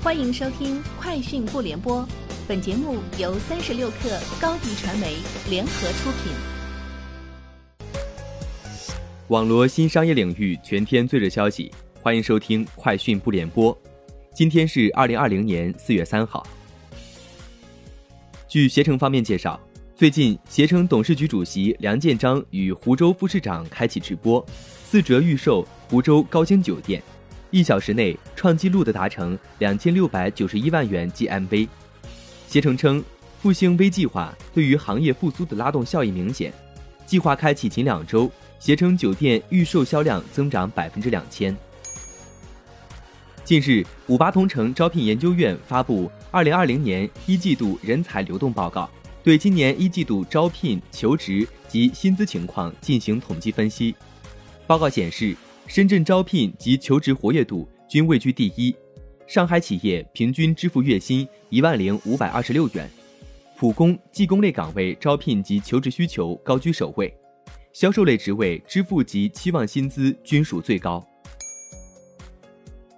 欢迎收听《快讯不联播》，本节目由三十六克高低传媒联合出品。网络新商业领域全天最热消息，欢迎收听《快讯不联播》。今天是二零二零年四月三号。据携程方面介绍，最近携程董事局主席梁建章与湖州副市长开启直播，四折预售湖州高星酒店。一小时内创纪录的达成两千六百九十一万元 GMV。携程称，复兴微计划对于行业复苏的拉动效益明显。计划开启仅两周，携程酒店预售销量增长百分之两千。近日，五八同城招聘研究院发布二零二零年一季度人才流动报告，对今年一季度招聘、求职及薪资情况进行统计分析。报告显示。深圳招聘及求职活跃度均位居第一，上海企业平均支付月薪一万零五百二十六元，普工、技工类岗位招聘及求职需求高居首位，销售类职位支付及期望薪资均属最高。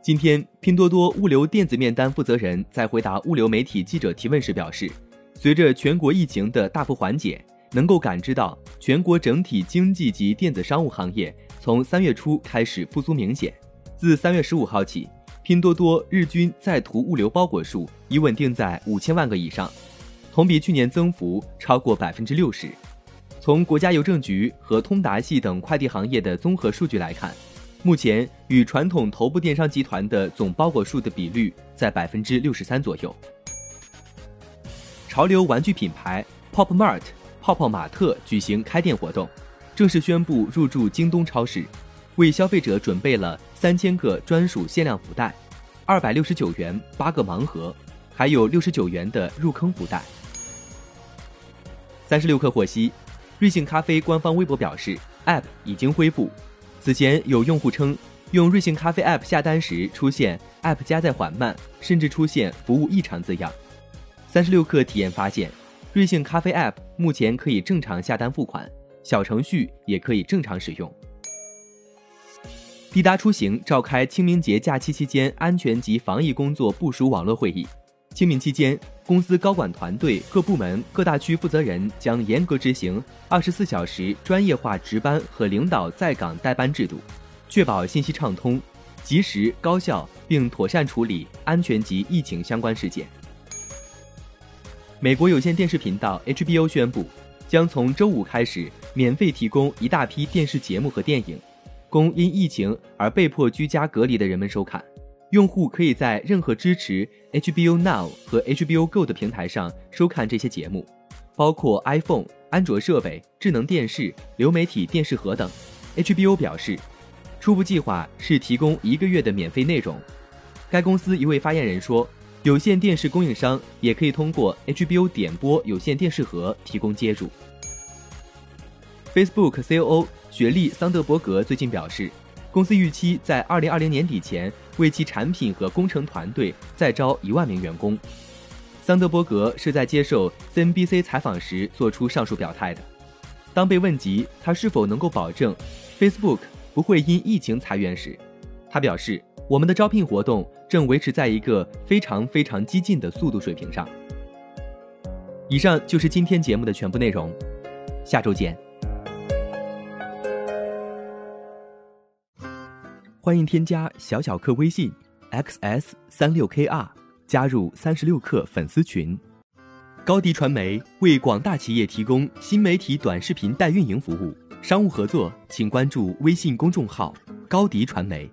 今天，拼多多物流电子面单负责人在回答物流媒体记者提问时表示，随着全国疫情的大幅缓解，能够感知到全国整体经济及电子商务行业。从三月初开始复苏明显，自三月十五号起，拼多多日均在途物流包裹数已稳定在五千万个以上，同比去年增幅超过百分之六十。从国家邮政局和通达系等快递行业的综合数据来看，目前与传统头部电商集团的总包裹数的比率在百分之六十三左右。潮流玩具品牌 Pop Mart 泡泡玛特举行开店活动。正式宣布入驻京东超市，为消费者准备了三千个专属限量福袋，二百六十九元八个盲盒，还有六十九元的入坑福袋。三十六氪获悉，瑞幸咖啡官方微博表示，App 已经恢复。此前有用户称，用瑞幸咖啡 App 下单时出现 App 加载缓慢，甚至出现服务异常字样。三十六氪体验发现，瑞幸咖啡 App 目前可以正常下单付款。小程序也可以正常使用。滴答出行召开清明节假期期间安全及防疫工作部署网络会议。清明期间，公司高管团队、各部门、各大区负责人将严格执行二十四小时专业化值班和领导在岗代班制度，确保信息畅通、及时、高效，并妥善处理安全及疫情相关事件。美国有线电视频道 HBO 宣布。将从周五开始免费提供一大批电视节目和电影，供因疫情而被迫居家隔离的人们收看。用户可以在任何支持 HBO Now 和 HBO Go 的平台上收看这些节目，包括 iPhone、安卓设备、智能电视、流媒体电视盒等。HBO 表示，初步计划是提供一个月的免费内容。该公司一位发言人说。有线电视供应商也可以通过 HBO 点播有线电视盒提供接入。Facebook COO 雪莉·桑德伯格最近表示，公司预期在2020年底前为其产品和工程团队再招一万名员工。桑德伯格是在接受 CNBC 采访时做出上述表态的。当被问及他是否能够保证 Facebook 不会因疫情裁员时，他表示。我们的招聘活动正维持在一个非常非常激进的速度水平上。以上就是今天节目的全部内容，下周见。欢迎添加小小客微信 xs 三六 kr，加入三十六课粉丝群。高迪传媒为广大企业提供新媒体短视频代运营服务，商务合作请关注微信公众号高迪传媒。